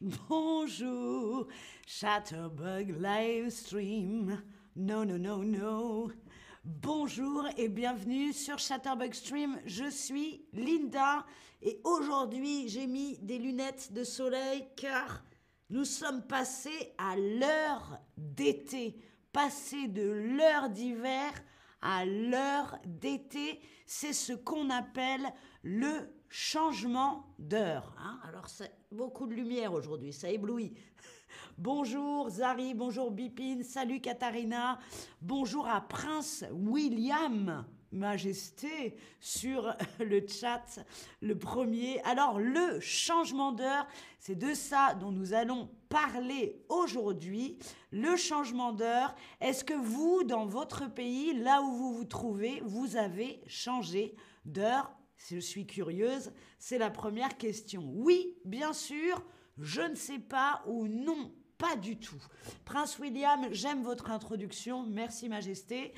Bonjour, Chatterbug Livestream. Non, non, non, non. Bonjour et bienvenue sur Chatterbug Stream. Je suis Linda et aujourd'hui j'ai mis des lunettes de soleil car nous sommes passés à l'heure d'été, passé de l'heure d'hiver à l'heure d'été. C'est ce qu'on appelle le changement d'heure. Hein. Alors, c'est beaucoup de lumière aujourd'hui, ça éblouit. Bonjour Zari, bonjour Bipin, salut Katharina, bonjour à Prince William, Majesté, sur le chat, le premier. Alors, le changement d'heure, c'est de ça dont nous allons parler aujourd'hui. Le changement d'heure, est-ce que vous, dans votre pays, là où vous vous trouvez, vous avez changé d'heure? Je suis curieuse, c'est la première question. Oui, bien sûr, je ne sais pas ou non, pas du tout. Prince William, j'aime votre introduction. Merci Majesté.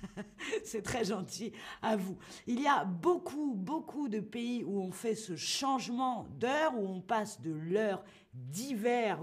C'est très gentil à vous. Il y a beaucoup, beaucoup de pays où on fait ce changement d'heure, où on passe de l'heure d'hiver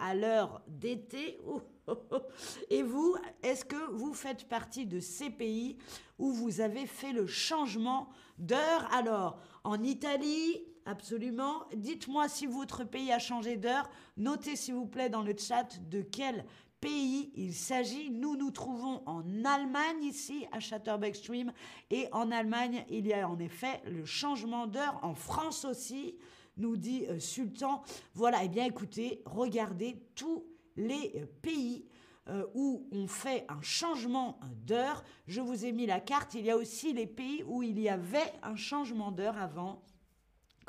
à l'heure d'été. Et vous, est-ce que vous faites partie de ces pays où vous avez fait le changement d'heure? Alors, en Italie, absolument. Dites-moi si votre pays a changé d'heure. Notez s'il vous plaît dans le chat de quel pays il s'agit. Nous nous trouvons en Allemagne ici à Chatterbeck Stream et en Allemagne il y a en effet le changement d'heure. En France aussi, nous dit euh, Sultan. Voilà, eh bien écoutez, regardez tous les euh, pays euh, où on fait un changement d'heure. Je vous ai mis la carte. Il y a aussi les pays où il y avait un changement d'heure avant,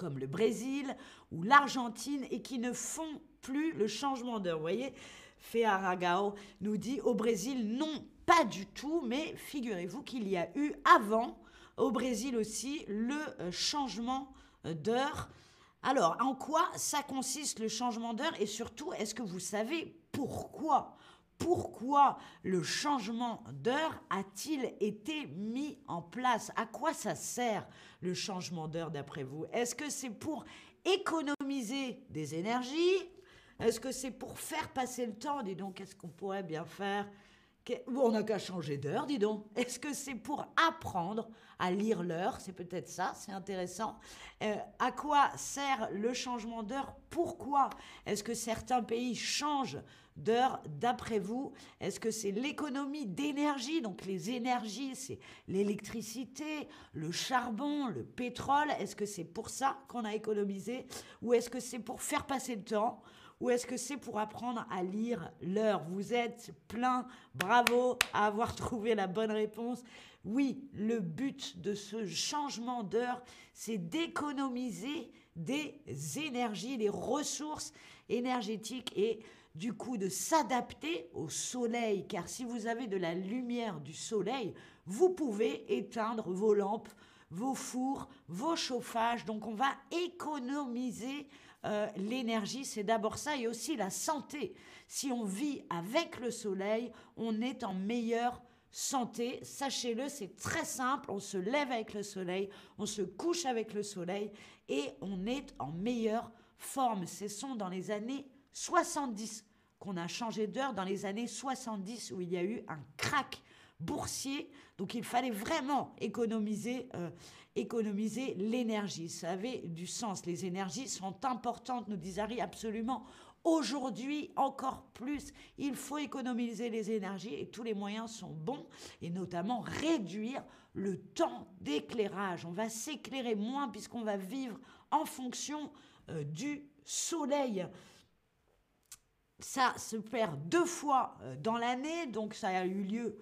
comme le Brésil ou l'Argentine, et qui ne font plus le changement d'heure. Vous voyez, Fearagao nous dit au Brésil, non, pas du tout, mais figurez-vous qu'il y a eu avant, au Brésil aussi, le euh, changement d'heure. Alors, en quoi ça consiste le changement d'heure? Et surtout, est-ce que vous savez pourquoi? Pourquoi le changement d'heure a-t-il été mis en place? À quoi ça sert le changement d'heure d'après vous? Est-ce que c'est pour économiser des énergies? Est-ce que c'est pour faire passer le temps? Dis donc, qu'est-ce qu'on pourrait bien faire? On n'a qu'à changer d'heure, dis donc. Est-ce que c'est pour apprendre à lire l'heure? C'est peut-être ça, c'est intéressant. Euh, à quoi sert le changement d'heure? Pourquoi est-ce que certains pays changent d'heure d'après vous? Est-ce que c'est l'économie d'énergie? Donc les énergies, c'est l'électricité, le charbon, le pétrole. Est-ce que c'est pour ça qu'on a économisé? Ou est-ce que c'est pour faire passer le temps? Ou est-ce que c'est pour apprendre à lire l'heure? Vous êtes plein, bravo à avoir trouvé la bonne réponse. Oui, le but de ce changement d'heure, c'est d'économiser des énergies, des ressources énergétiques et du coup de s'adapter au soleil. Car si vous avez de la lumière du soleil, vous pouvez éteindre vos lampes, vos fours, vos chauffages. Donc on va économiser euh, l'énergie, c'est d'abord ça, et aussi la santé. Si on vit avec le soleil, on est en meilleure santé. Sachez-le, c'est très simple. On se lève avec le soleil, on se couche avec le soleil, et on est en meilleure forme. Ce sont dans les années 70 qu'on a changé d'heure, dans les années 70 où il y a eu un crack boursier. Donc il fallait vraiment économiser, euh, économiser l'énergie. Ça avait du sens. Les énergies sont importantes, nous dit Harry, absolument. Aujourd'hui, encore plus, il faut économiser les énergies et tous les moyens sont bons, et notamment réduire le temps d'éclairage. On va s'éclairer moins puisqu'on va vivre en fonction euh, du soleil. Ça se perd deux fois euh, dans l'année, donc ça a eu lieu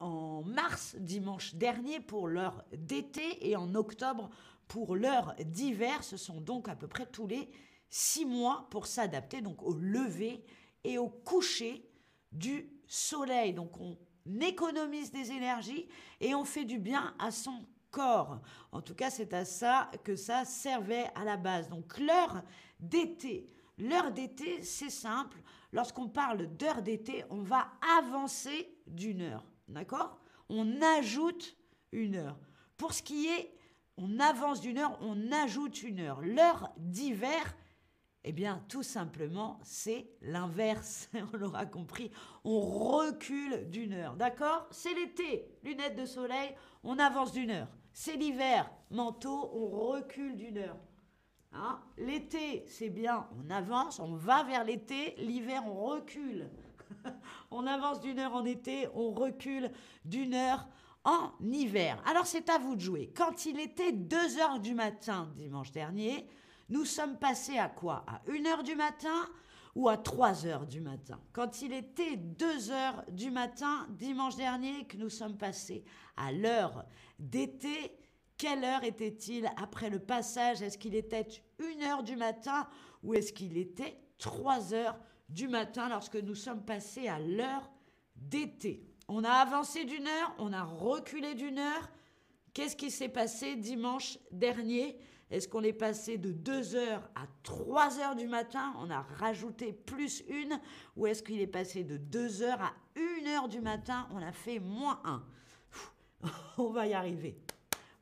en mars, dimanche dernier, pour l'heure d'été et en octobre pour l'heure d'hiver. Ce sont donc à peu près tous les six mois pour s'adapter donc au lever et au coucher du soleil. Donc on économise des énergies et on fait du bien à son corps. En tout cas, c'est à ça que ça servait à la base. Donc l'heure d'été. L'heure d'été, c'est simple. Lorsqu'on parle d'heure d'été, on va avancer d'une heure. D'accord? On ajoute une heure. Pour ce qui est, on avance d'une heure, on ajoute une heure. L'heure d'hiver Eh bien, tout simplement, c'est l'inverse. On l'aura compris. On recule d'une heure. D'accord? C'est l'été, lunettes de soleil, on avance d'une heure. C'est l'hiver, manteau, on recule d'une heure. Hein? L'été, c'est bien, on avance, on va vers l'été. L'hiver, on recule. on avance d'une heure en été, on recule d'une heure en hiver. Alors c'est à vous de jouer. Quand il était 2 heures du matin dimanche dernier, nous sommes passés à quoi? À 1 heure du matin ou à 3 heures du matin? Quand il était 2 heures du matin dimanche dernier que nous sommes passés à l'heure d'été, quelle heure était-il après le passage? Est-ce qu'il était 1 heure du matin ou est-ce qu'il était 3 heures du matin lorsque nous sommes passés à l'heure d'été on a avancé d'une heure, on a reculé d'une heure. Qu'est-ce qui s'est passé dimanche dernier? Est-ce qu'on est passé de 2 heures à 3 heures du matin? On a rajouté plus une Ou est-ce qu'il est passé de 2 heures à 1 heure du matin? On a fait moins 1. On va y arriver.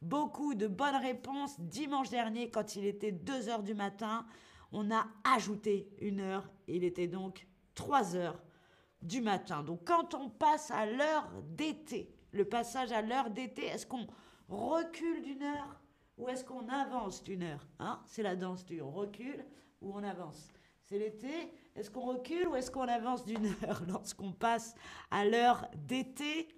Beaucoup de bonnes réponses. Dimanche dernier, quand il était 2 heures du matin, on a ajouté une heure. Il était donc 3 heures du matin. Donc quand on passe à l'heure d'été, le passage à l'heure d'été, est-ce qu'on recule d'une heure ou est-ce qu'on avance d'une heure hein? C'est la danse du on recule ou on avance. C'est l'été, est-ce qu'on recule ou est-ce qu'on avance d'une heure? Lorsqu'on passe à l'heure d'été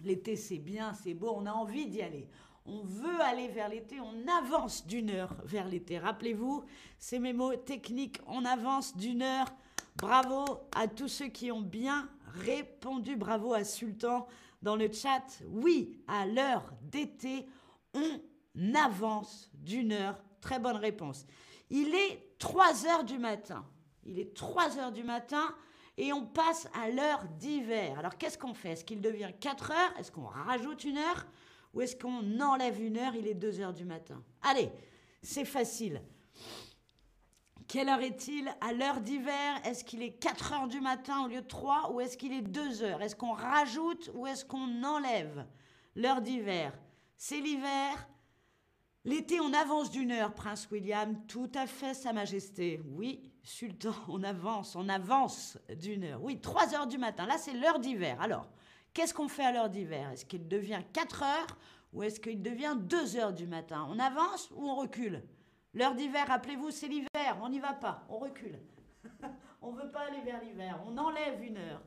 L'été c'est bien, c'est beau, on a envie d'y aller. On veut aller vers l'été, on avance d'une heure vers l'été. Rappelez-vous, c'est mes mots techniques, on avance d'une heure Bravo à tous ceux qui ont bien répondu. Bravo à Sultan dans le chat. Oui, à l'heure d'été, on avance d'une heure. Très bonne réponse. Il est 3 heures du matin. Il est 3 heures du matin et on passe à l'heure d'hiver. Alors qu'est-ce qu'on fait? Est-ce qu'il devient 4 heures? Est-ce qu'on rajoute une heure? Ou est-ce qu'on enlève une heure Il est 2 heures du matin. Allez, c'est facile. Quelle heure est-il? À l'heure d'hiver Est-ce qu'il est 4 heures du matin au lieu de 3 ou est-ce qu'il est 2 heures? Est-ce qu'on rajoute ou est-ce qu'on enlève l'heure d'hiver? C'est l'hiver. L'été, on avance d'une heure, Prince William. Tout à fait, Sa Majesté. Oui, Sultan, on avance, on avance d'une heure. Oui, 3 heures du matin. Là, c'est l'heure d'hiver. Alors, qu'est-ce qu'on fait à l'heure d'hiver? Est-ce qu'il devient 4 heures ou est-ce qu'il devient 2 heures du matin? On avance ou on recule? L'heure d'hiver, rappelez-vous, c'est l'hiver, on n'y va pas, on recule. on ne veut pas aller vers l'hiver, on enlève une heure.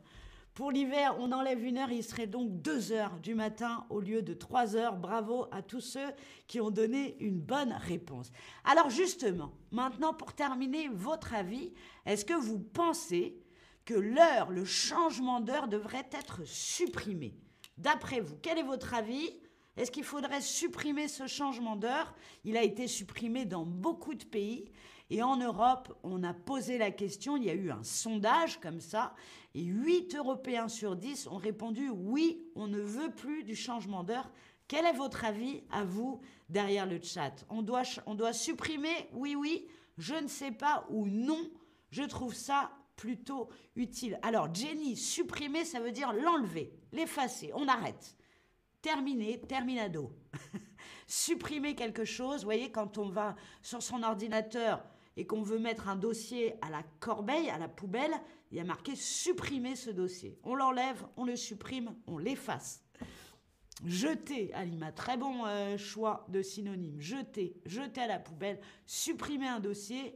Pour l'hiver, on enlève une heure, il serait donc 2 heures du matin au lieu de 3 heures. Bravo à tous ceux qui ont donné une bonne réponse. Alors justement, maintenant pour terminer, votre avis, est-ce que vous pensez que l'heure, le changement d'heure devrait être supprimé D'après vous, quel est votre avis? Est-ce qu'il faudrait supprimer ce changement d'heure? Il a été supprimé dans beaucoup de pays. Et en Europe, on a posé la question, il y a eu un sondage comme ça, et 8 Européens sur 10 ont répondu oui, on ne veut plus du changement d'heure. Quel est votre avis à vous derrière le chat? On doit, on doit supprimer oui, oui, je ne sais pas ou non. Je trouve ça plutôt utile. Alors, Jenny, supprimer, ça veut dire l'enlever, l'effacer, on arrête terminé, terminado. Supprimer quelque chose, vous voyez, quand on va sur son ordinateur et qu'on veut mettre un dossier à la corbeille, à la poubelle, il y a marqué supprimer ce dossier. On l'enlève, on le supprime, on l'efface. Jeter, Alima, très bon euh, choix de synonyme. Jeter, jeter à la poubelle, supprimer un dossier,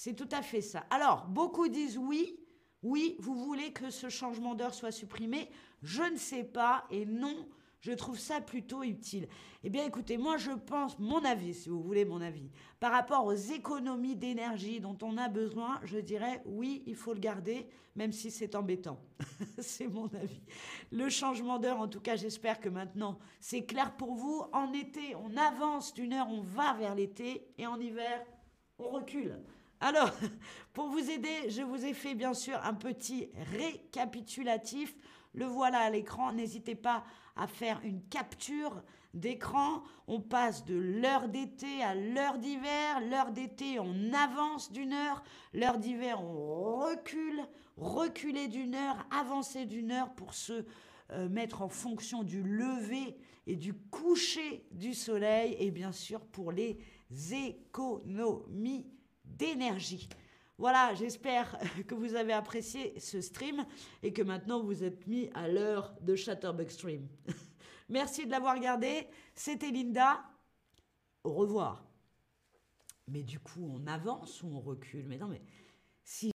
c'est tout à fait ça. Alors, beaucoup disent oui, oui, vous voulez que ce changement d'heure soit supprimé. Je ne sais pas et non, je trouve ça plutôt utile. Eh bien, écoutez, moi, je pense, mon avis, si vous voulez mon avis, par rapport aux économies d'énergie dont on a besoin, je dirais oui, il faut le garder, même si c'est embêtant. c'est mon avis. Le changement d'heure, en tout cas, j'espère que maintenant, c'est clair pour vous. En été, on avance d'une heure, on va vers l'été, et en hiver, on recule. Alors, pour vous aider, je vous ai fait bien sûr un petit récapitulatif. Le voilà à l'écran. N'hésitez pas à faire une capture d'écran. On passe de l'heure d'été à l'heure d'hiver. L'heure d'été, on avance d'une heure. L'heure d'hiver, on recule. Reculer d'une heure, avancer d'une heure pour se euh, mettre en fonction du lever et du coucher du soleil. Et bien sûr, pour les économies d'énergie. Voilà, j'espère que vous avez apprécié ce stream et que maintenant vous êtes mis à l'heure de Chatterbug Stream. Merci de l'avoir regardé. C'était Linda. Au revoir. Mais du coup, on avance ou on recule? Mais non, mais si